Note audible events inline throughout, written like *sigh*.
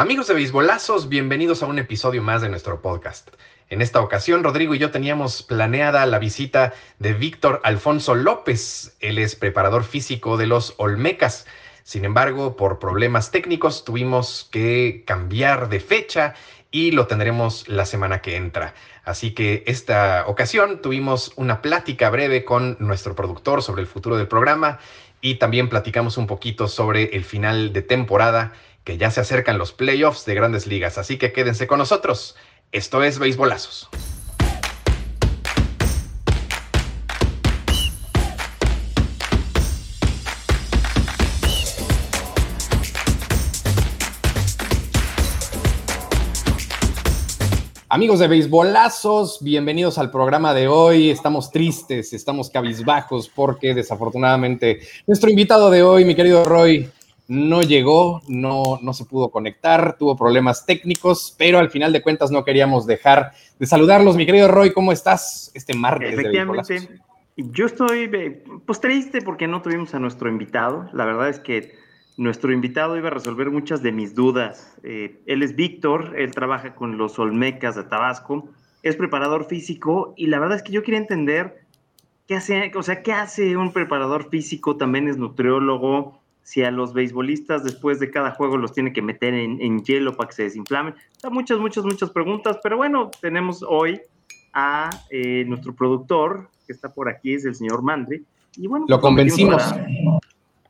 Amigos de Beisbolazos, bienvenidos a un episodio más de nuestro podcast. En esta ocasión, Rodrigo y yo teníamos planeada la visita de Víctor Alfonso López. Él es preparador físico de los Olmecas. Sin embargo, por problemas técnicos tuvimos que cambiar de fecha y lo tendremos la semana que entra. Así que esta ocasión tuvimos una plática breve con nuestro productor sobre el futuro del programa y también platicamos un poquito sobre el final de temporada que ya se acercan los playoffs de grandes ligas, así que quédense con nosotros. Esto es Beisbolazos. Amigos de Beisbolazos, bienvenidos al programa de hoy. Estamos tristes, estamos cabizbajos porque desafortunadamente nuestro invitado de hoy, mi querido Roy, no llegó, no, no se pudo conectar, tuvo problemas técnicos, pero al final de cuentas no queríamos dejar de saludarlos. Mi querido Roy, ¿cómo estás este martes? Efectivamente, yo estoy pues triste porque no tuvimos a nuestro invitado. La verdad es que nuestro invitado iba a resolver muchas de mis dudas. Eh, él es Víctor, él trabaja con los Olmecas de Tabasco, es preparador físico y la verdad es que yo quería entender qué hace, o sea, qué hace un preparador físico, también es nutriólogo, si a los beisbolistas después de cada juego los tiene que meter en, hielo para que se desinflamen. muchas, muchas, muchas preguntas, pero bueno, tenemos hoy a eh, nuestro productor, que está por aquí, es el señor Mandri. Y bueno, lo convencimos.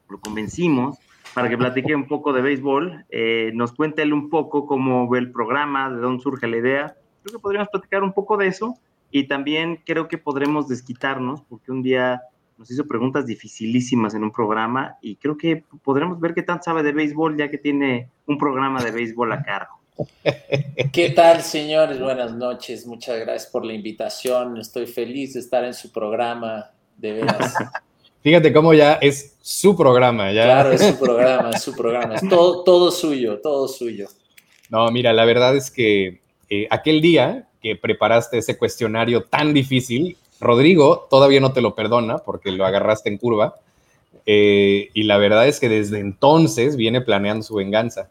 lo convencimos para que platique un poco de béisbol, eh, nos cuente él un poco cómo ve el programa, de dónde surge la idea. Creo que podríamos platicar un poco de eso y también creo que podremos desquitarnos, porque un día nos hizo preguntas dificilísimas en un programa y creo que podremos ver qué tan sabe de béisbol ya que tiene un programa de béisbol a cargo. ¿Qué tal, señores? Buenas noches. Muchas gracias por la invitación. Estoy feliz de estar en su programa, de veras. *laughs* Fíjate cómo ya es su programa. Ya. Claro, es su programa, es su programa. Es todo, todo suyo, todo suyo. No, mira, la verdad es que eh, aquel día que preparaste ese cuestionario tan difícil, Rodrigo todavía no te lo perdona porque lo agarraste en curva. Eh, y la verdad es que desde entonces viene planeando su venganza.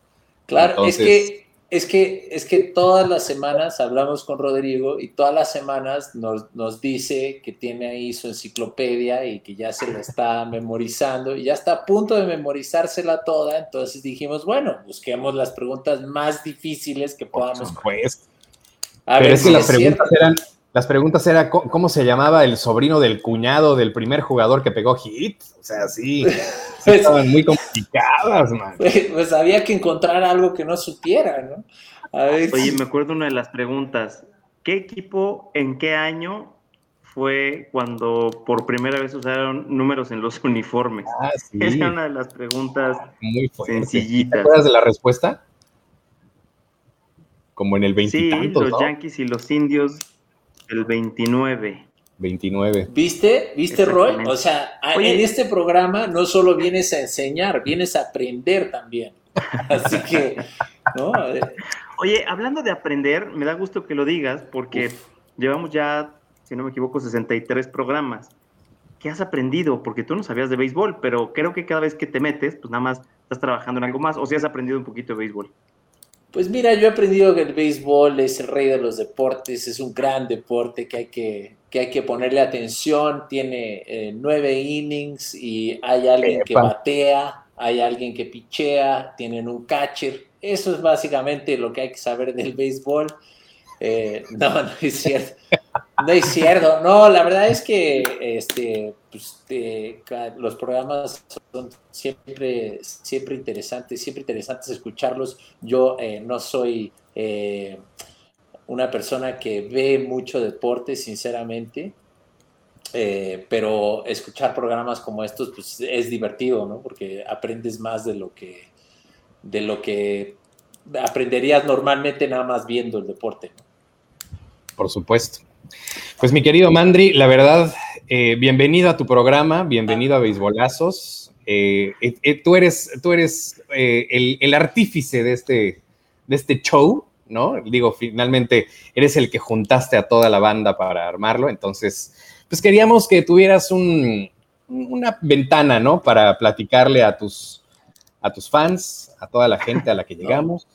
Claro, es que es que, es que todas las semanas hablamos con Rodrigo y todas las semanas nos, nos, dice que tiene ahí su enciclopedia y que ya se la está *laughs* memorizando y ya está a punto de memorizársela toda. Entonces dijimos, bueno, busquemos las preguntas más difíciles que podamos. Pues, a Pero es que las preguntas eran, las preguntas eran cómo se llamaba el sobrino del cuñado del primer jugador que pegó hit. O sea, sí, pues, estaban muy complicadas, man. Pues, pues, había que encontrar algo que no supiera, ¿no? Oye, me acuerdo una de las preguntas. ¿Qué equipo en qué año fue cuando por primera vez usaron números en los *laughs* uniformes? Ah, sí. Es una de las preguntas muy sencillitas. ¿Te acuerdas de la respuesta? Como en el 20 Sí, los Yankees y los indios el 29. 29. ¿Viste? ¿Viste, Roy? O sea, en este programa no solo vienes a enseñar, vienes a aprender también. *laughs* Así que, ¿no? Oye, hablando de aprender, me da gusto que lo digas porque llevamos ya, si no me equivoco, 63 programas. ¿Qué has aprendido? Porque tú no sabías de béisbol, pero creo que cada vez que te metes, pues nada más estás trabajando en algo más o si has aprendido un poquito de béisbol. Pues mira, yo he aprendido que el béisbol es el rey de los deportes, es un gran deporte que hay que, que, hay que ponerle atención, tiene eh, nueve innings y hay alguien que batea, hay alguien que pichea, tienen un catcher. Eso es básicamente lo que hay que saber del béisbol. Eh, *laughs* no, no es cierto. No es cierto. No, la verdad es que este, pues, los programas son siempre, siempre interesantes, siempre interesantes escucharlos. Yo eh, no soy eh, una persona que ve mucho deporte, sinceramente. pero escuchar programas como estos pues, es divertido, ¿no? Porque aprendes más de lo que de lo que aprenderías normalmente nada más viendo el deporte. ¿no? por supuesto. Pues mi querido Mandri, la verdad, eh, bienvenido a tu programa, bienvenido a Beisbolazos. Eh, eh, tú eres, tú eres el, artífice de este, de este show, ¿no? Digo, finalmente eres el que juntaste a toda la banda para armarlo, entonces, pues queríamos que tuvieras una ventana, ¿no? Para platicarle a tus, a tus fans, a toda la gente a la que *laughs* llegamos.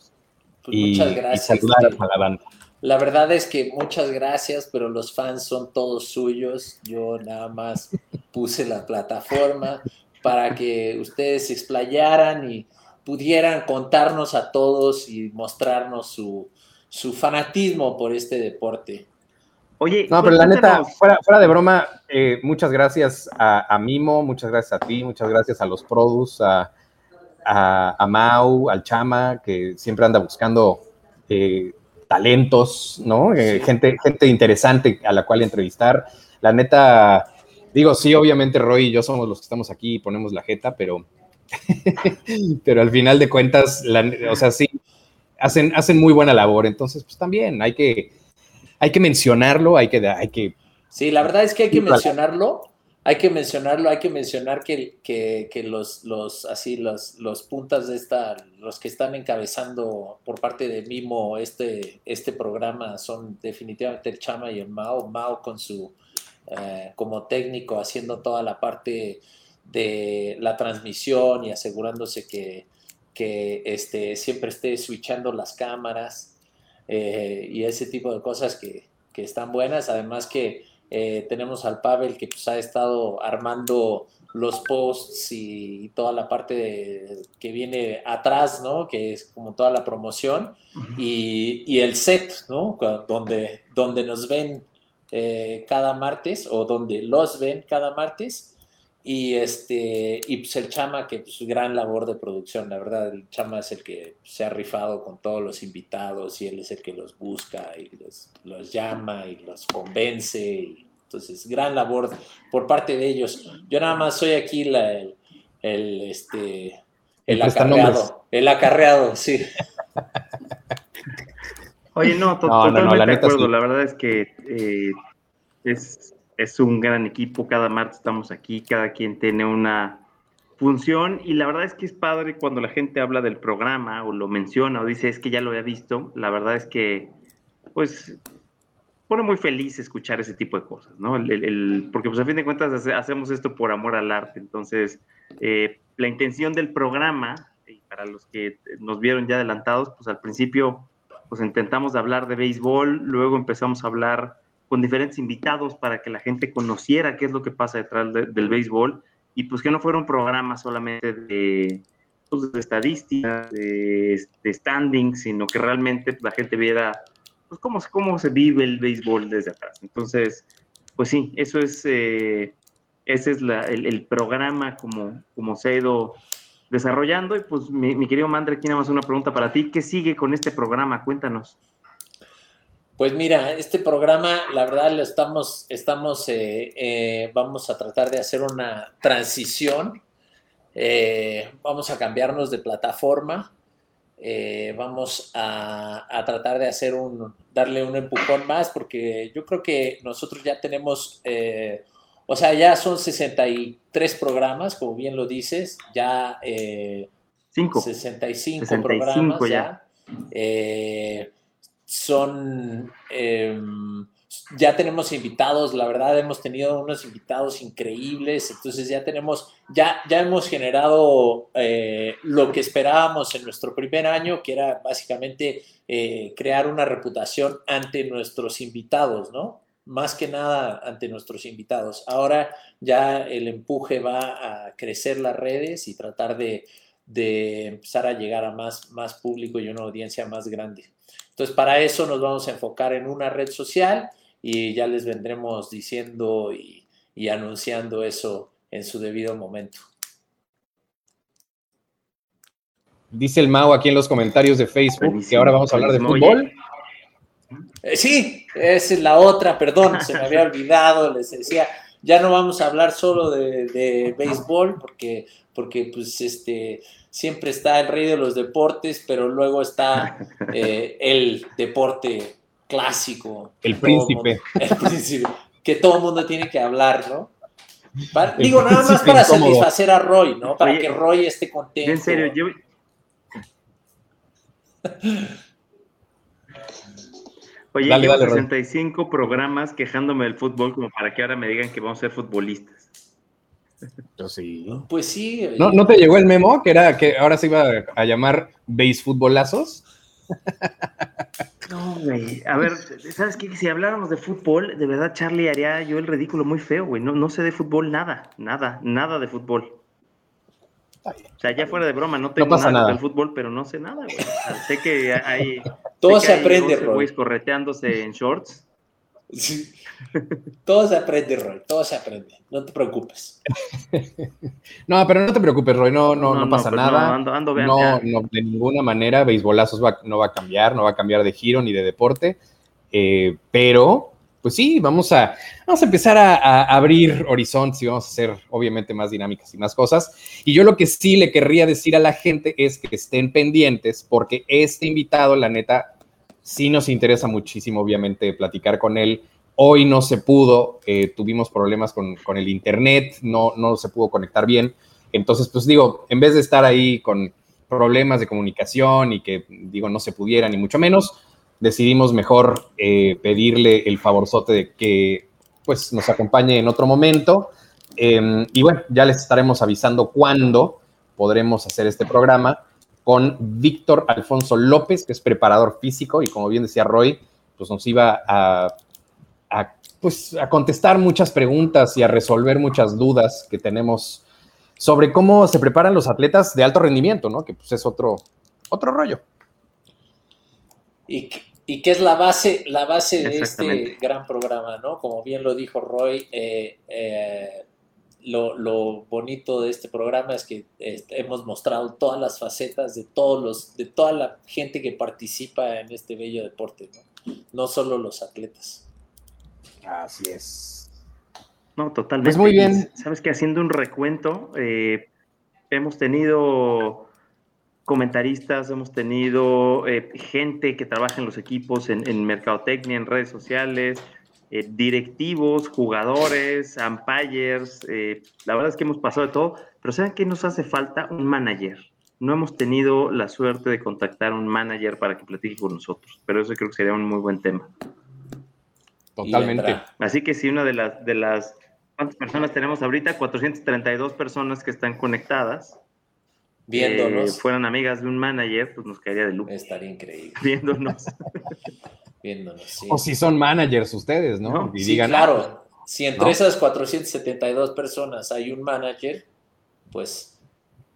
Pues muchas gracias. saludar a la banda. La verdad es que muchas gracias, pero los fans son todos suyos. Yo nada más puse la plataforma para que ustedes se explayaran y pudieran contarnos a todos y mostrarnos su, su fanatismo por este deporte. Oye, no, pero la neta, fuera, fuera de broma, eh, muchas gracias a, Mimo, muchas gracias a ti, muchas gracias a los Produs, a, a, Mau, al Chama, que siempre anda buscando eh, talentos, ¿no? Eh, gente, gente interesante a la cual entrevistar. La neta, digo, sí, obviamente Roy y yo somos los que estamos aquí y ponemos la jeta, pero, *laughs* pero al final de cuentas, o sea, sí, hacen, hacen muy buena labor. Entonces, pues también hay que hay que mencionarlo, hay que, hay que... Sí, la verdad es que hay que mencionarlo, hay que mencionarlo, hay que mencionar que, que, los, los, así, los, los puntas de esta, los que están encabezando por parte de Mimo este, este programa son definitivamente el Chama y el Mao, Mao con su, eh, como técnico haciendo toda la parte de la transmisión y asegurándose que, que este, siempre esté switchando las cámaras. Eh, y ese tipo de cosas que, que están buenas. Además que eh, tenemos al Pavel que pues, ha estado armando los posts y, toda la parte que viene atrás, ¿no? Que es como toda la promoción y, y, el set, ¿no? Donde, donde nos ven eh, cada martes o donde los ven cada martes y este, y pues el Chama, que pues gran labor de producción, la verdad, el Chama es el que se ha rifado con todos los invitados y él es el que los busca y los, los llama y los convence. Y, entonces, gran labor por parte de ellos. Yo nada más soy aquí la, el, el, este, el acarreado. El acarreado, sí. Oye, no, totalmente la de acuerdo. La verdad es que eh, es es un gran equipo, cada martes estamos aquí, cada quien tiene una función y la verdad es que es padre cuando la gente habla del programa o lo menciona o dice es que ya lo había visto, la verdad es que pues pone muy feliz escuchar ese tipo de cosas, ¿no? El, porque pues a fin de cuentas hacemos esto por amor al arte, entonces eh, la intención del programa, y para los que nos vieron ya adelantados, pues al principio pues intentamos hablar de béisbol, luego empezamos a hablar con diferentes invitados para que la gente conociera qué es lo que pasa detrás del béisbol y pues que no fuera un programa solamente de, pues, de estadísticas, de, standing, sino que realmente la gente viera pues, cómo, cómo se vive el béisbol desde atrás. Entonces, pues sí, eso es, eh, ese es el, programa como, como se ha ido desarrollando. Y pues mi, mi querido Mandre, aquí nada más una pregunta para ti. ¿Qué sigue con este programa? Cuéntanos. Pues mira, este programa, la verdad, lo estamos, estamos, eh, eh, vamos a tratar de hacer una transición. Eh, vamos a cambiarnos de plataforma. vamos a, tratar de hacer un, darle un empujón más, porque yo creo que nosotros ya tenemos, o sea, ya son 63 programas, como bien lo dices, ya 65, programas ya. ya son, em, ya tenemos invitados, la verdad hemos tenido unos invitados increíbles, entonces ya tenemos, ya, ya hemos generado eh, lo que esperábamos en nuestro primer año, que era básicamente eh, crear una reputación ante nuestros invitados, ¿no? Más que nada ante nuestros invitados. Ahora ya el empuje va a crecer las redes y tratar de, de empezar a llegar a más, más público y una audiencia más grande. Entonces, para eso nos vamos a enfocar en una red social y ya les vendremos diciendo y, anunciando eso en su debido momento. Dice el Mao aquí en los comentarios de Facebook que ahora vamos a hablar de fútbol. Eh, sí, esa es la otra, perdón, se me había olvidado, les decía, ya no vamos a hablar solo de, de béisbol porque, porque pues este, siempre está el rey de los deportes, pero luego está *laughs* eh, el deporte clásico. El príncipe. *laughs* el príncipe, que todo el mundo tiene que hablar, ¿no? digo, nada más para satisfacer a Roy, ¿no? Para que Roy esté contento. En serio, yo... Oye, dale, 65 programas quejándome del fútbol como para que ahora me digan que vamos a ser futbolistas. sí. Pues sí. ¿No, ¿No te llegó el memo que era que ahora se iba a llamar Base Futbolazos? No, güey. A ver, ¿sabes qué? Si habláramos de fútbol, de verdad, Charlie haría yo el ridículo muy feo, güey. No, no sé de fútbol nada, nada, nada de fútbol. O sea, ya fuera de broma, no tengo nada, nada, del fútbol, pero no sé nada, güey. sé que hay. *laughs* Todo se aprende, güey. correteándose en shorts. Todo se aprende, Roy, todo se aprende, no te preocupes. *laughs* no, pero no te preocupes, Roy, no, no, no, pasa nada. No, de ninguna manera, Beisbolazos no va a cambiar, no va a cambiar de giro ni de deporte, eh, pero pues sí, vamos a, vamos a empezar a, abrir horizontes y vamos a hacer obviamente más dinámicas y más cosas. Y yo lo que sí le querría decir a la gente es que estén pendientes porque este invitado, la neta, sí nos interesa muchísimo, obviamente, platicar con él. Hoy no se pudo, eh, tuvimos problemas con, el internet, no, no se pudo conectar bien. Entonces, pues digo, en vez de estar ahí con problemas de comunicación y que, digo, no se pudiera, ni mucho menos, decidimos mejor eh, pedirle el favorzote de que, pues, nos acompañe en otro momento. Em, y bueno, ya les estaremos avisando cuándo podremos hacer este programa con Víctor Alfonso López, que es preparador físico y como bien decía Roy, pues nos iba a, pues, a contestar muchas preguntas y a resolver muchas dudas que tenemos sobre cómo se preparan los atletas de alto rendimiento, ¿no? Que pues es otro, otro rollo. Y, y que es la base, la base de este gran programa, ¿no? Como bien lo dijo Roy, eh, eh, lo, bonito de este programa es que este, hemos mostrado todas las facetas de todos los, de toda la gente que participa en este bello deporte, ¿no? No solo los atletas. Así es. No, totalmente. Pues muy bien. Sabes que haciendo un recuento, eh, hemos tenido comentaristas, hemos tenido eh, gente que trabaja en los equipos, en, en mercadotecnia, en redes sociales, eh, directivos, jugadores, umpires, eh, la verdad es que hemos pasado de todo, pero ¿saben qué nos hace falta? Un manager. No hemos tenido la suerte de contactar a un manager para que platique con nosotros, pero eso creo que sería un muy buen tema. Totalmente. Así que si una de las, de las, ¿cuántas personas tenemos ahorita? 432 personas que están conectadas. Viéndonos. Eh, fueran amigas de un manager, pues nos caería de lujo. Estaría increíble. *laughs* Viéndonos. *laughs* O si son managers ustedes, ¿no? Y digan, claro, si entre esas 472 personas hay un manager, pues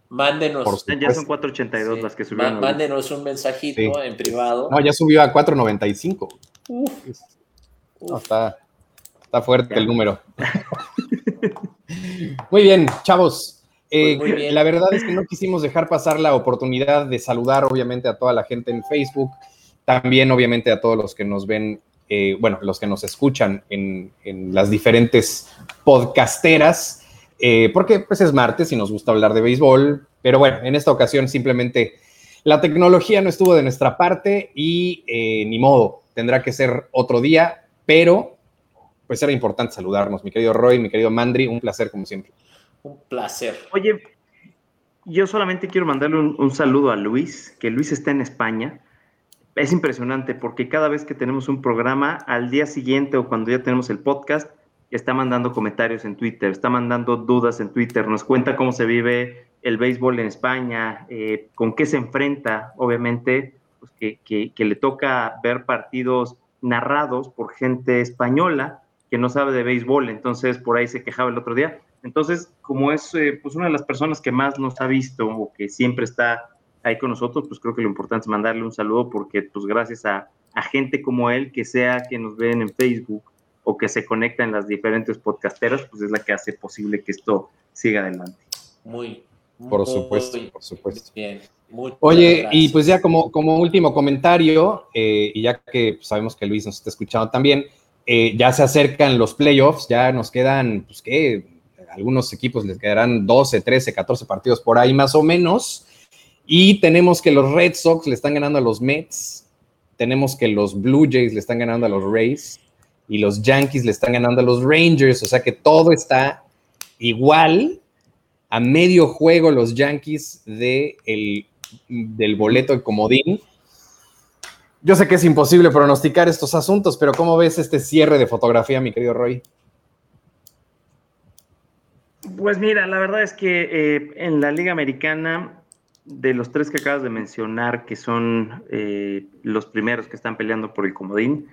mándenos. Ya son 482 las que subieron. Mándenos un mensajito en privado. No, ya subió a 495. Uf. No, está, está fuerte el número. muy bien, chavos. Pues eh, la verdad es que no quisimos dejar pasar la oportunidad de saludar, obviamente, a toda la gente en Facebook también, obviamente, a todos los que nos ven, eh, bueno, los que nos escuchan en, las diferentes podcasteras, eh, porque pues es martes y nos gusta hablar de béisbol, pero bueno, en esta ocasión simplemente la tecnología no estuvo de nuestra parte y ni modo, tendrá que ser otro día, pero pues era importante saludarnos, mi querido Roy, mi querido Mandri, un placer como siempre. Placer. Oye, yo solamente quiero mandarle un saludo a Luis, que Luis está en España es impresionante porque cada vez que tenemos un programa, al día siguiente o cuando ya tenemos el podcast, está mandando comentarios en Twitter, está mandando dudas en Twitter, nos cuenta cómo se vive el béisbol en España, eh, con qué se enfrenta, obviamente, pues que, le toca ver partidos narrados por gente española que no sabe de béisbol, entonces por ahí se quejaba el otro día. Entonces, como es eh, pues una de las personas que más nos ha visto o que siempre está ahí con nosotros, pues creo que lo importante es mandarle un saludo porque pues gracias a, gente como él, que sea que nos ven en Facebook o que se conecta en las diferentes podcasteras, pues es la que hace posible que esto siga adelante. Muy, por supuesto, por supuesto. Bien. Oye, y pues ya como, como último comentario, eh, y ya que sabemos que Luis nos está escuchando también, eh, ya se acercan los playoffs, ya nos quedan, pues que algunos equipos les quedarán 12, 13, 14 partidos por ahí más o menos. Y tenemos que los Red Sox le están ganando a los Mets, tenemos que los Blue Jays le están ganando a los Rays y los Yankees le están ganando a los Rangers, o sea que todo está igual a medio juego los Yankees de del boleto de comodín. Yo sé que es imposible pronosticar estos asuntos, pero ¿cómo ves este cierre de fotografía, mi querido Roy? Pues mira, la verdad es que eh, en la Liga Americana de los tres que acabas de mencionar, que son eh, los primeros que están peleando por el comodín,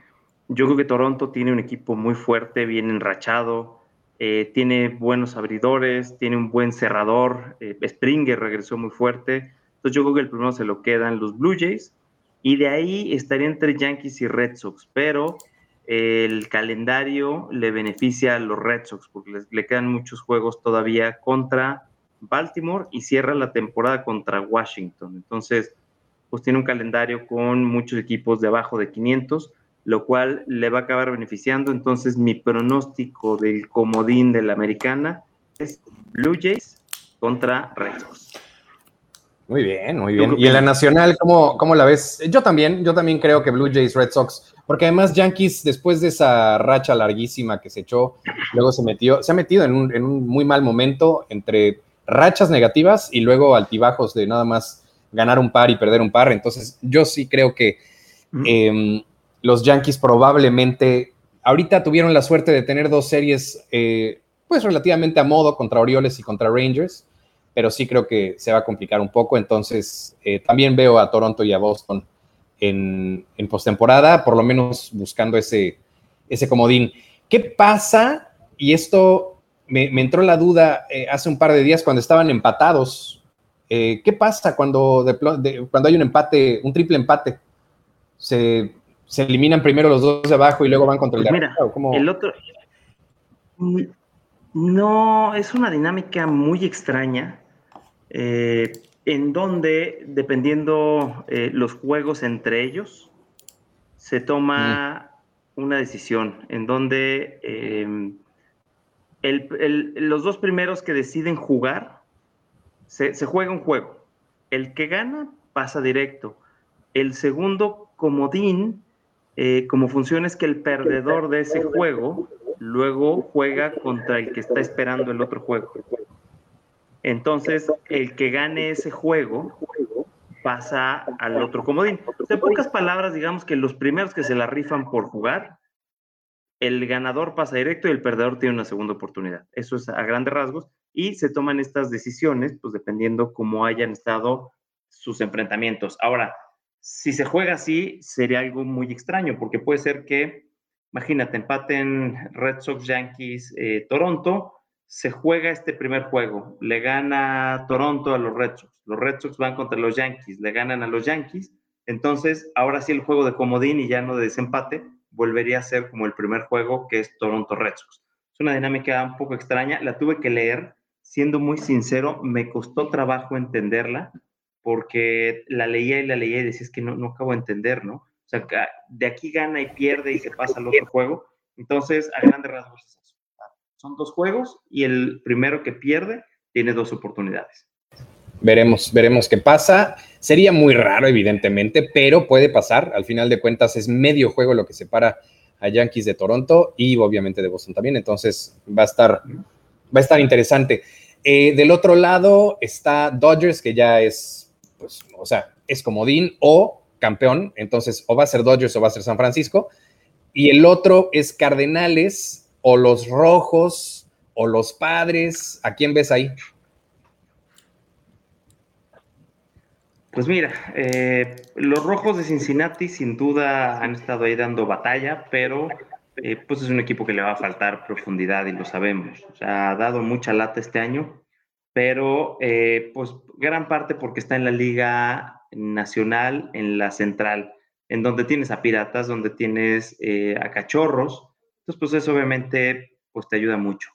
yo creo que Toronto tiene un equipo muy fuerte, bien enrachado, eh, tiene buenos abridores, tiene un buen cerrador, eh, Springer regresó muy fuerte, entonces yo creo que el primero se lo quedan los Blue Jays, y de ahí estaría entre Yankees y Red Sox, pero el calendario le beneficia a los Red Sox porque le quedan muchos juegos todavía contra Baltimore y cierra la temporada contra Washington. Entonces, pues tiene un calendario con muchos equipos de abajo de 500, lo cual le va a acabar beneficiando. Entonces, mi pronóstico del comodín de la americana es Blue Jays contra Red Sox. Muy bien, muy bien. Y en la nacional, ¿cómo, ¿cómo, la ves? Yo también, yo también creo que Blue Jays, Red Sox, porque además Yankees, después de esa racha larguísima que se echó, luego se metió, se ha metido en un, en un muy mal momento entre rachas negativas y luego altibajos de nada más ganar un par y perder un par. Entonces, yo sí creo que em, los Yankees probablemente ahorita tuvieron la suerte de tener dos series, eh, pues relativamente a modo contra Orioles y contra Rangers, pero sí creo que se va a complicar un poco. Entonces, eh, también veo a Toronto y a Boston en, en postemporada, por lo menos buscando ese, ese comodín. ¿Qué pasa? Y esto me, entró la duda eh, hace un par de días cuando estaban empatados. Eh, ¿Qué pasa cuando, cuando hay un empate, un triple empate? ¿Se, eliminan primero los dos de abajo y luego van contra el pues de El otro. No, es una dinámica muy extraña. Eh, en donde, dependiendo los juegos entre ellos, se toma mm. una decisión, en donde los dos primeros que deciden jugar, se, juega un juego. El que gana pasa directo. El segundo comodín, eh, como funciona es que el perdedor de ese juego luego juega contra el que está esperando el otro juego. Entonces, el que gane ese juego pasa al otro comodín. En pocas palabras, digamos que los primeros que se la rifan por jugar el ganador pasa directo y el perdedor tiene una segunda oportunidad. Eso es a grandes rasgos. Y se toman estas decisiones, pues dependiendo cómo hayan estado sus enfrentamientos. Ahora, si se juega así, sería algo muy extraño, porque puede ser que, imagínate, empaten Red Sox, Yankees, eh, Toronto, se juega este primer juego, le gana Toronto a los Red Sox, los Red Sox van contra los Yankees, le ganan a los Yankees, entonces ahora sí el juego de comodín y ya no de desempate, volvería a ser como el primer juego que es Toronto Red Sox. Es una dinámica un poco extraña, la tuve que leer, siendo muy sincero, me costó trabajo entenderla porque la leía y la leía y decía, que no, no acabo de entender, ¿no? O sea, de aquí gana y pierde y se pasa al otro juego. Entonces, a grandes rasgos. Son dos juegos y el primero que pierde tiene dos oportunidades. Veremos, veremos qué pasa. Sería muy raro, evidentemente, pero puede pasar. Al final de cuentas, es medio juego lo que separa a Yankees de Toronto y obviamente de Boston también. Entonces va a estar, va a estar interesante. Eh, del otro lado está Dodgers, que ya es, pues, o sea, es comodín o campeón. Entonces, o va a ser Dodgers o va a ser San Francisco. Y el otro es Cardenales o los Rojos o los Padres. ¿A quién ves ahí? Pues mira, eh, los rojos de Cincinnati sin duda han estado ahí dando batalla, pero eh, pues es un equipo que le va a faltar profundidad y lo sabemos. O sea, ha dado mucha lata este año, pero eh, pues gran parte porque está en la liga nacional, en la central, en donde tienes a piratas, donde tienes a cachorros. Entonces, pues eso obviamente pues te ayuda mucho.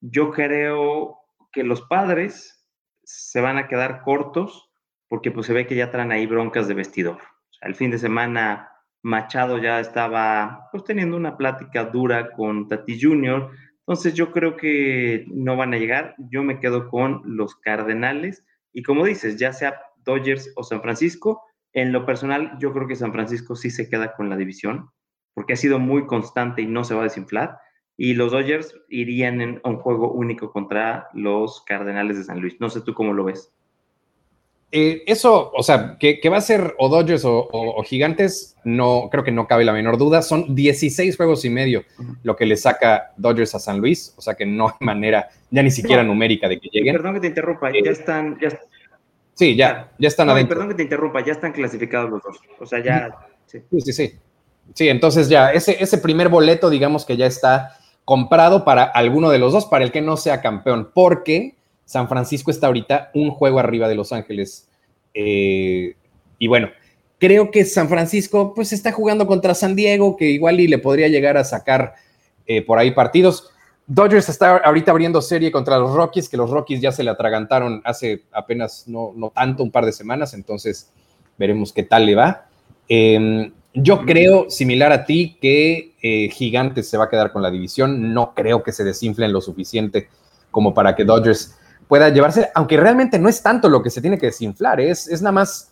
yo creo que los padres se van a quedar cortos porque pues se ve que ya traen ahí broncas de vestidor. el fin de semana Machado ya estaba pues teniendo una plática dura con Tati Junior, entonces yo creo que no van a llegar, yo me quedo con los Cardenales y como dices, ya sea Dodgers o San Francisco, en lo personal yo creo que San Francisco sí se queda con la división porque ha sido muy constante y no se va a desinflar y los Dodgers irían en un juego único contra los Cardenales de San Luis. No sé tú cómo lo ves. eh, eso, o sea, que, va a ser o Dodgers o, Gigantes, no creo que no cabe la menor duda. Son 16 juegos y medio lo que le saca Dodgers a San Luis, o sea que no hay manera, ya ni siquiera numérica de que lleguen. Perdón que te interrumpa, ya están. Ya, sí, ya, ya están adentro. Perdón que te interrumpa, ya están clasificados los dos. O sea, ya. Sí, sí, sí. Sí, entonces ya, ese, ese primer boleto, digamos que ya está comprado para alguno de los dos, para el que no sea campeón, porque San Francisco está ahorita un juego arriba de Los Ángeles. Eh, y bueno, creo que San Francisco pues está jugando contra San Diego, que igual y le podría llegar a sacar eh, por ahí partidos. Dodgers está ahorita abriendo serie contra los Rockies, que los Rockies ya se le atragantaron hace apenas no, no tanto, un par de semanas, entonces veremos qué tal le va. Em, yo creo, similar a ti, que eh, Gigantes se va a quedar con la división. No creo que se desinflen lo suficiente como para que Dodgers pueda llevarse, aunque realmente no es tanto lo que se tiene que desinflar, es, es nada más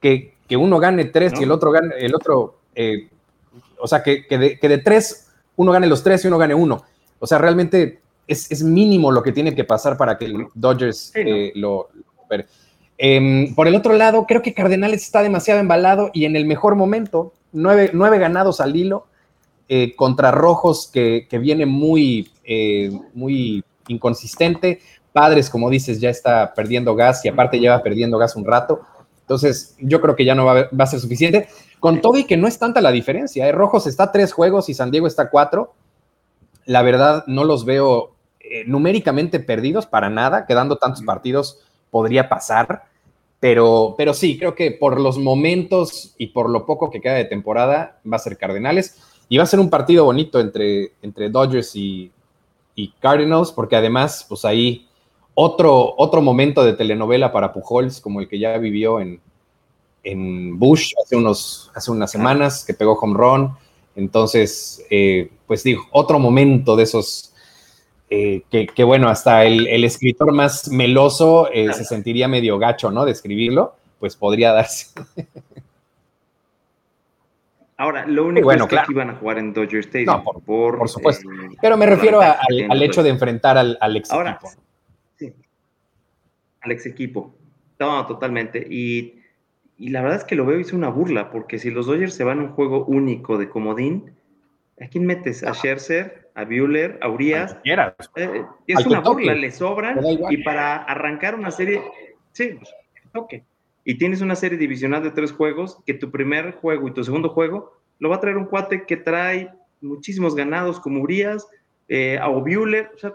que, uno gane tres y el otro gane, el otro, eh, o sea, que, de, tres uno gane los tres y uno gane uno. O sea, realmente es, mínimo lo que tiene que pasar para que el Dodgers eh, lo, em, por el otro lado, creo que Cardenales está demasiado embalado y en el mejor momento, nueve, ganados al hilo eh, contra Rojos que, que viene muy, muy inconsistente. Padres, como dices, ya está perdiendo gas y aparte lleva perdiendo gas un rato. Entonces, yo creo que ya no va a, ser suficiente. Con todo y que no es tanta la diferencia. ¿eh? Rojos está tres juegos y San Diego está cuatro. La verdad, no los veo eh, numéricamente perdidos para nada. Quedando tantos partidos, podría pasar. Pero, pero sí, creo que por los momentos y por lo poco que queda de temporada, va a ser Cardenales. Y va a ser un partido bonito entre, entre Dodgers y, y Cardinals, porque además, pues ahí otro, otro momento de telenovela para Pujols, como el que ya vivió en, en Bush hace, unos, hace unas semanas, que pegó home run. Entonces, eh, pues digo, otro momento de esos eh, que, bueno, hasta el, escritor más meloso eh, se sentiría medio gacho, ¿no? De escribirlo, pues podría darse. *laughs* Ahora, lo único es que aquí van a jugar en Dodger Stadium. por, supuesto. Pero me refiero al, hecho de enfrentar al, al ex equipo al ex equipo. No, totalmente. Y, la verdad es que lo veo hizo una burla, porque si los Dodgers se van a un juego único de comodín, ¿a quién metes? ¿A Scherzer? ¿A Bueller? ¿A Urias? Eh, es una burla, le sobran. Y para arrancar una serie, sí, pues, toque. Y tienes una serie divisional de tres juegos, que tu primer juego y tu segundo juego lo va a traer un cuate que trae muchísimos ganados como Urias, eh, a Bueller. O sea,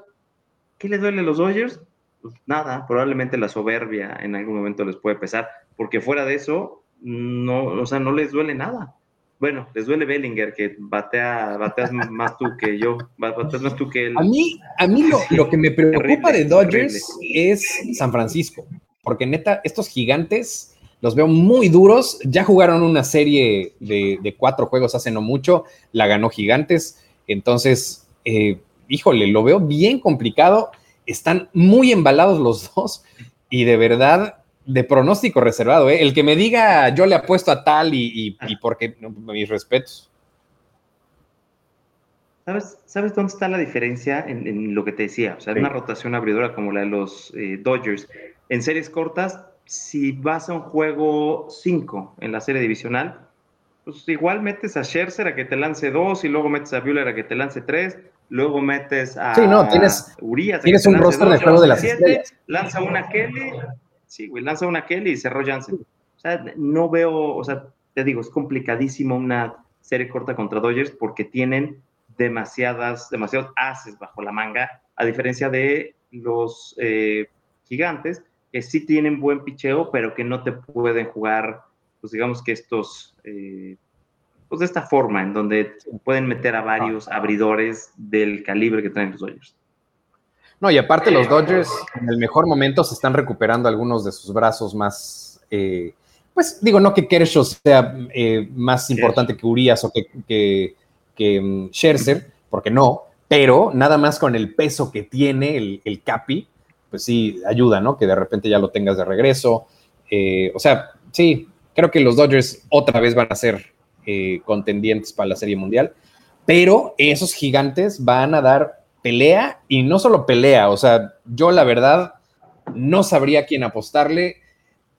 ¿qué le duele a los Dodgers? Pues, nada, probablemente la soberbia en algún momento les puede pesar, porque fuera de eso, no, o sea, no les duele nada. Bueno, les duele Bellinger, que batea, bateas más tú que yo, bateas más tú que él. A mí, a mí lo, que me preocupa de Dodgers es San Francisco, porque neta, estos gigantes los veo muy duros. Ya jugaron una serie de, cuatro juegos hace no mucho, la ganó Gigantes. Entonces, eh, híjole, lo veo bien complicado están muy embalados los *laughs* dos y de verdad de pronóstico reservado. ¿eh? El que me diga yo le apuesto a tal y, y, porque mis respetos. ¿Sabes, ¿Sabes dónde está la diferencia en, lo que te decía? O sea, una rotación abridora como la de los eh, Dodgers. En series cortas, si vas a un juego 5 en la serie divisional, pues igual metes a Scherzer a que te lance 2 y luego metes a Buehler a que te lance 3 luego metes a sí, no, tienes, Urias. Tienes un roster de juego de las estrellas. Lanza una Kelly, sí, güey, lanza una Kelly y cerró Jansen. O sea, no veo, o sea, te digo, es complicadísimo una serie corta contra Dodgers porque tienen demasiadas, demasiados haces bajo la manga, a diferencia de los eh, gigantes, que sí tienen buen picheo, pero que no te pueden jugar, pues digamos que estos... Eh, pues de esta forma, en donde pueden meter a varios abridores del calibre que traen los Dodgers. No, y aparte los Dodgers en el mejor momento se están recuperando algunos de sus brazos más, eh, pues digo, no que Kershaw sea eh, más importante que Urias o que, que, que mm, Scherzer, porque no, pero nada más con el peso que tiene el, el, Capi, pues sí, ayuda, ¿no? Que de repente ya lo tengas de regreso. Eh, o sea, sí, creo que los Dodgers otra vez van a ser contendientes para la Serie Mundial, pero esos gigantes van a dar pelea y no solo pelea, o sea, yo la verdad no sabría quién apostarle.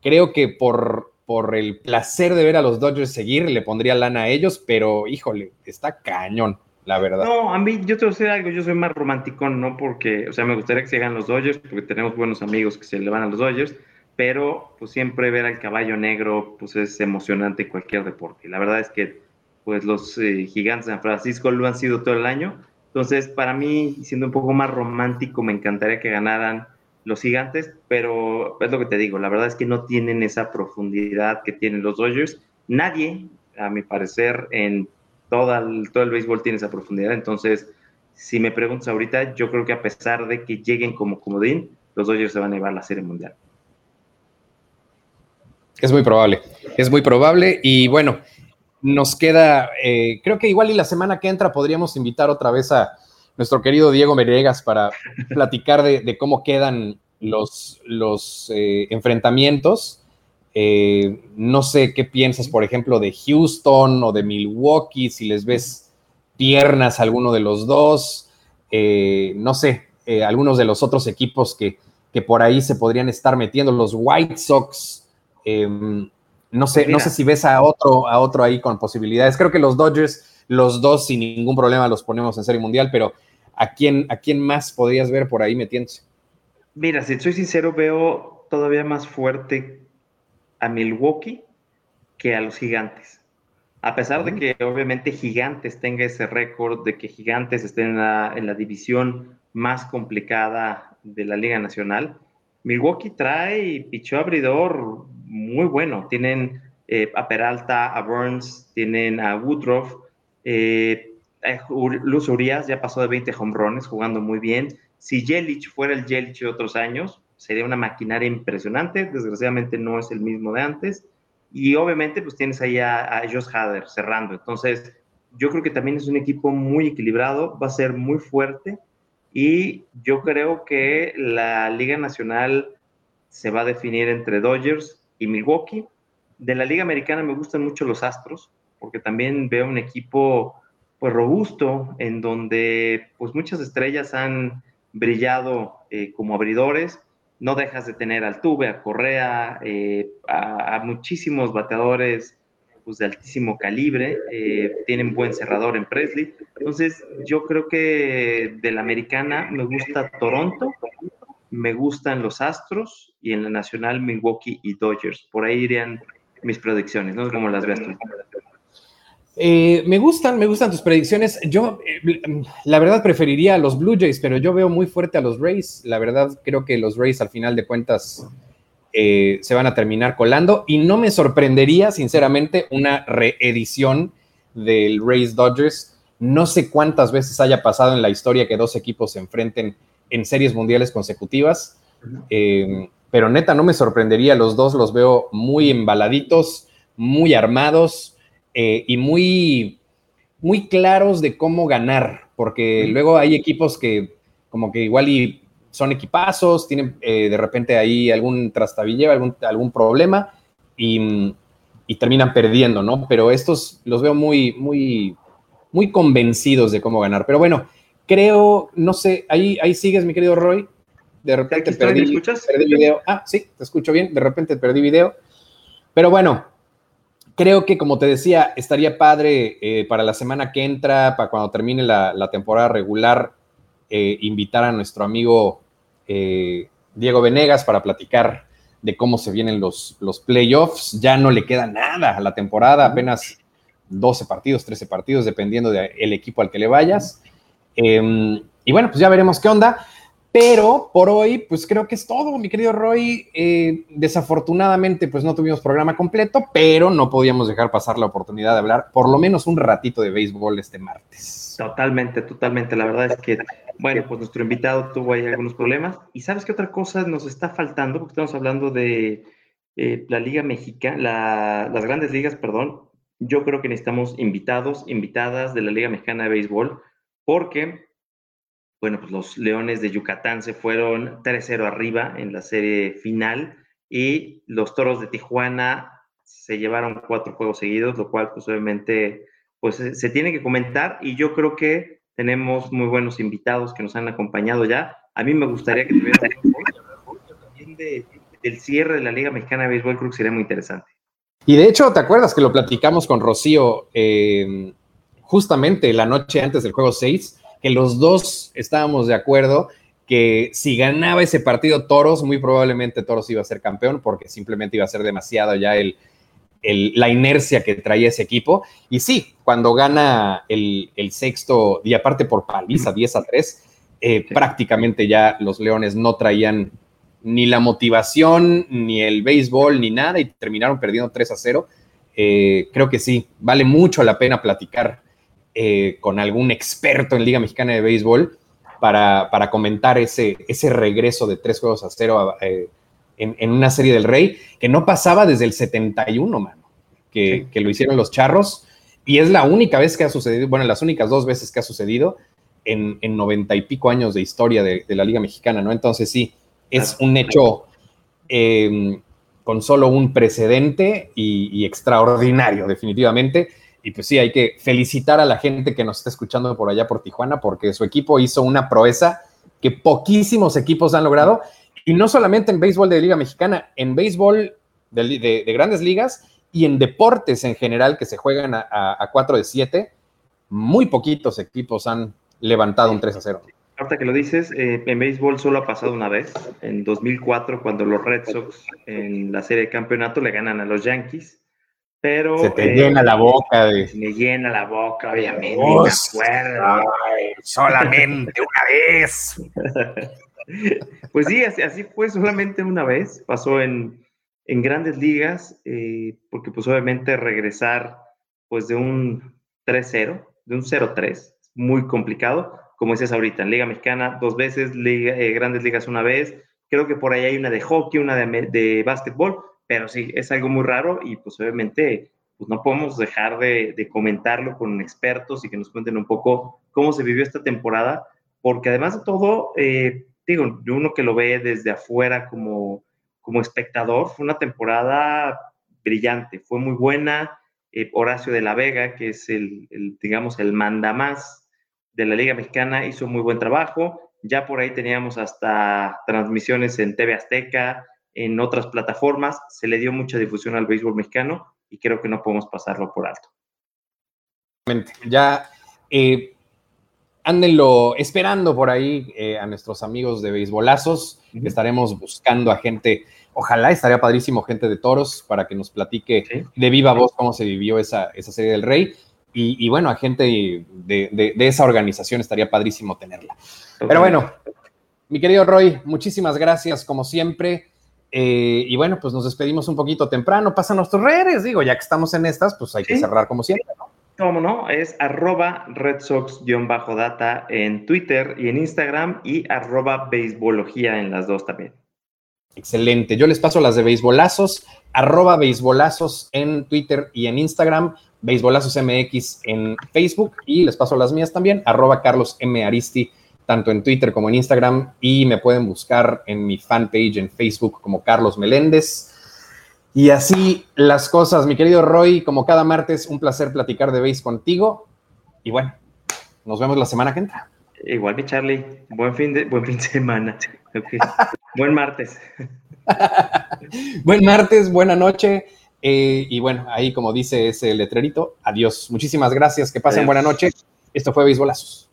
creo que por, por el placer de ver a los Dodgers seguir, le pondría lana a ellos, pero híjole, está cañón, la verdad. No, a mí, yo te voy a algo, yo soy más romántico, no porque, o sea, me gustaría que se hagan los Dodgers, porque tenemos buenos amigos que se le van a los Dodgers, pero pues siempre ver al caballo negro, pues es emocionante en cualquier deporte. La verdad es que, pues los eh, gigantes de San Francisco lo han sido todo el año. Entonces, para mí, siendo un poco más romántico, me encantaría que ganaran los gigantes, pero es lo que te digo, la verdad es que no tienen esa profundidad que tienen los Dodgers. Nadie, a mi parecer, en toda el, todo el béisbol tiene esa profundidad. Entonces, si me preguntas ahorita, yo creo que a pesar de que lleguen como comodín, los Dodgers se van a llevar la Serie Mundial. Es muy probable, es muy probable. Y bueno, nos queda, eh, creo que igual y la semana que entra podríamos invitar otra vez a nuestro querido Diego Meregas para *laughs* platicar de, cómo quedan los, los eh, enfrentamientos. Eh, no sé qué piensas, por ejemplo, de Houston o de Milwaukee, si les ves piernas a alguno de los dos. No sé, algunos de los otros equipos que, que, por ahí se podrían estar metiendo, los White Sox. No sé, no sé si ves a otro, a otro ahí con posibilidades. Creo que los Dodgers, los dos sin ningún problema los ponemos en serie mundial, pero ¿a quién, ¿a quién más podrías ver por ahí metiéndose? Mira, si soy sincero, veo todavía más fuerte a Milwaukee que a los gigantes. A pesar de que obviamente Gigantes tenga ese récord de que Gigantes estén en la, en la, división más complicada de la Liga Nacional, Milwaukee trae pichó abridor muy bueno. Tienen eh, a Peralta, a Burns, tienen a Woodruff. Eh, Luz Urias ya pasó de 20 hombrones jugando muy bien. Si Yelich fuera el Yelich de otros años, sería una maquinaria impresionante. Desgraciadamente no es el mismo de antes. Y obviamente, pues tienes ahí a Josh Hader cerrando. Entonces, yo creo que también es un equipo muy equilibrado, va a ser muy fuerte. Y yo creo que la Liga Nacional se va a definir entre Dodgers y Milwaukee. De la Liga Americana me gustan mucho los Astros, porque también veo un equipo pues robusto, en donde pues muchas estrellas han brillado eh, como abridores. No dejas de tener al Tuve, a Correa, eh, a, muchísimos bateadores pues, de altísimo calibre. Eh, tienen buen cerrador en Presley. Entonces, yo creo que de la americana me gusta Toronto, me gustan los Astros y en la nacional Milwaukee y Dodgers. Por ahí irían mis predicciones, ¿no? Como las veas tú. Eh, me gustan, me gustan tus predicciones. Yo, eh, la verdad, preferiría a los Blue Jays, pero yo veo muy fuerte a los Rays. La verdad, creo que los Rays, al final de cuentas, eh, se van a terminar colando. Y no me sorprendería, sinceramente, una reedición del Rays Dodgers. No sé cuántas veces haya pasado en la historia que dos equipos se enfrenten en series mundiales consecutivas. Pero neta, no me sorprendería. Los dos los veo muy embaladitos, muy armados eh, y muy, muy claros de cómo ganar, porque luego hay equipos que como que igual y son equipazos, tienen eh, de repente ahí algún trastabilleo, algún, algún problema y, terminan perdiendo, ¿no? Pero estos los veo muy, muy, muy convencidos de cómo ganar. Pero bueno, creo, no sé, ahí, ahí sigues, mi querido Roy. De repente perdí, perdí video. Ah, sí, te escucho bien. De repente perdí video. Pero bueno, creo que, como te decía, estaría padre eh, para la semana que entra, para cuando termine la, temporada regular, eh, invitar a nuestro amigo eh, Diego Venegas para platicar de cómo se vienen los, los playoffs. Ya no le queda nada a la temporada, apenas 12 partidos, 13 partidos, dependiendo del equipo al que le vayas. Em, y bueno, pues ya veremos qué onda. Pero por hoy, pues creo que es todo, mi querido Roy. Eh, desafortunadamente, pues no tuvimos programa completo, pero no podíamos dejar pasar la oportunidad de hablar por lo menos un ratito de béisbol este martes. Totalmente, totalmente. La verdad es que, bueno, pues nuestro invitado tuvo ahí algunos problemas. Y sabes qué otra cosa nos está faltando, porque estamos hablando de eh, la Liga Mexicana, las grandes ligas, perdón. Yo creo que necesitamos invitados, invitadas de la Liga Mexicana de Béisbol, porque bueno, pues los Leones de Yucatán se fueron 3-0 arriba en la serie final y los Toros de Tijuana se llevaron cuatro juegos seguidos, lo cual pues obviamente pues se tiene que comentar y yo creo que tenemos muy buenos invitados que nos han acompañado ya. A mí me gustaría que tuvieran también de, del cierre de la Liga Mexicana de Béisbol creo que sería muy interesante. Y de hecho, ¿te acuerdas que lo platicamos con Rocío eh, justamente la noche antes del juego 6? Que los dos estábamos de acuerdo que si ganaba ese partido Toros, muy probablemente Toros iba a ser campeón porque simplemente iba a ser demasiado ya el, la inercia que traía ese equipo. Y sí, cuando gana el, sexto, y aparte por paliza, 10 a 3, eh, prácticamente ya los Leones no traían ni la motivación, ni el béisbol, ni nada, y terminaron perdiendo 3 a 0. Eh, creo que sí, vale mucho la pena platicar eh, con algún experto en Liga Mexicana de Béisbol para, comentar ese, ese regreso de tres juegos a cero en, una serie del Rey, que no pasaba desde el 71, mano, que, que lo hicieron los charros, y es la única vez que ha sucedido, bueno, las únicas dos veces que ha sucedido en, noventa y pico años de historia de, la Liga Mexicana, ¿no? Entonces sí, es un hecho em, con solo un precedente y, extraordinario, definitivamente. Y pues sí, hay que felicitar a la gente que nos está escuchando por allá por Tijuana, porque su equipo hizo una proeza que poquísimos equipos han logrado, y no solamente en béisbol de Liga Mexicana, en béisbol de, grandes ligas y en deportes en general que se juegan a, a, 4 de 7, muy poquitos equipos han levantado un 3 a 0. Ahorita que lo dices, eh, en béisbol solo ha pasado una vez, en 2004, cuando los Red Sox en la serie de campeonato le ganan a los Yankees. Pero, Se te llena la boca de. Me llena la boca, obviamente. solamente una vez. *laughs* pues sí, así, fue solamente una vez. Pasó en, en grandes ligas, eh, porque pues obviamente regresar pues de un 3-0, de un 0-3, muy complicado. Como dices ahorita, en Liga Mexicana dos veces, Liga, eh, Grandes Ligas una vez. Creo que por ahí hay una de hockey, una de, de básquetbol, pero sí, es algo muy raro y pues obviamente pues no podemos dejar de, comentarlo con expertos y que nos cuenten un poco cómo se vivió esta temporada, porque además de todo, eh, digo, uno que lo ve desde afuera como, como espectador, fue una temporada brillante, fue muy buena. Eh, Horacio de la Vega, que es el, el digamos, el manda más de la Liga Mexicana hizo muy buen trabajo. Ya por ahí teníamos hasta transmisiones en TV Azteca, en otras plataformas. Se le dio mucha difusión al béisbol mexicano y creo que no podemos pasarlo por alto. Ya eh, ándenlo esperando por ahí eh, a nuestros amigos de beisbolazos. Estaremos buscando a gente, ojalá estaría padrísimo gente de toros para que nos platique de viva voz cómo se vivió esa, esa serie del Rey. Y, bueno, a gente de, esa organización estaría padrísimo tenerla. Pero bueno, mi querido Roy, muchísimas gracias como siempre. Eh, y bueno, pues nos despedimos un poquito temprano. Pasan nuestros redes, digo, ya que estamos en estas, pues hay que cerrar como siempre, ¿no? ¿Cómo no? Es arroba Red Sox-data en Twitter y en Instagram y arroba beisbología en las dos también. Excelente. Yo les paso las de beisbolazos, arroba beisbolazos en Twitter y en Instagram. Beisbolazos MX en Facebook y les paso las mías también, arroba Carlos M. Aristi, tanto en Twitter como en Instagram y me pueden buscar en mi fanpage en Facebook como Carlos Meléndez. Y así las cosas, mi querido Roy, como cada martes, un placer platicar de base contigo. Y bueno, nos vemos la semana que entra. Igual mi Charlie, buen fin de, buen fin de semana. *laughs* buen martes. *laughs* buen martes, buena noche. Eh, y bueno, ahí como dice ese letrerito, adiós. Muchísimas gracias, que pasen buena noche. Esto fue Beisbolazos.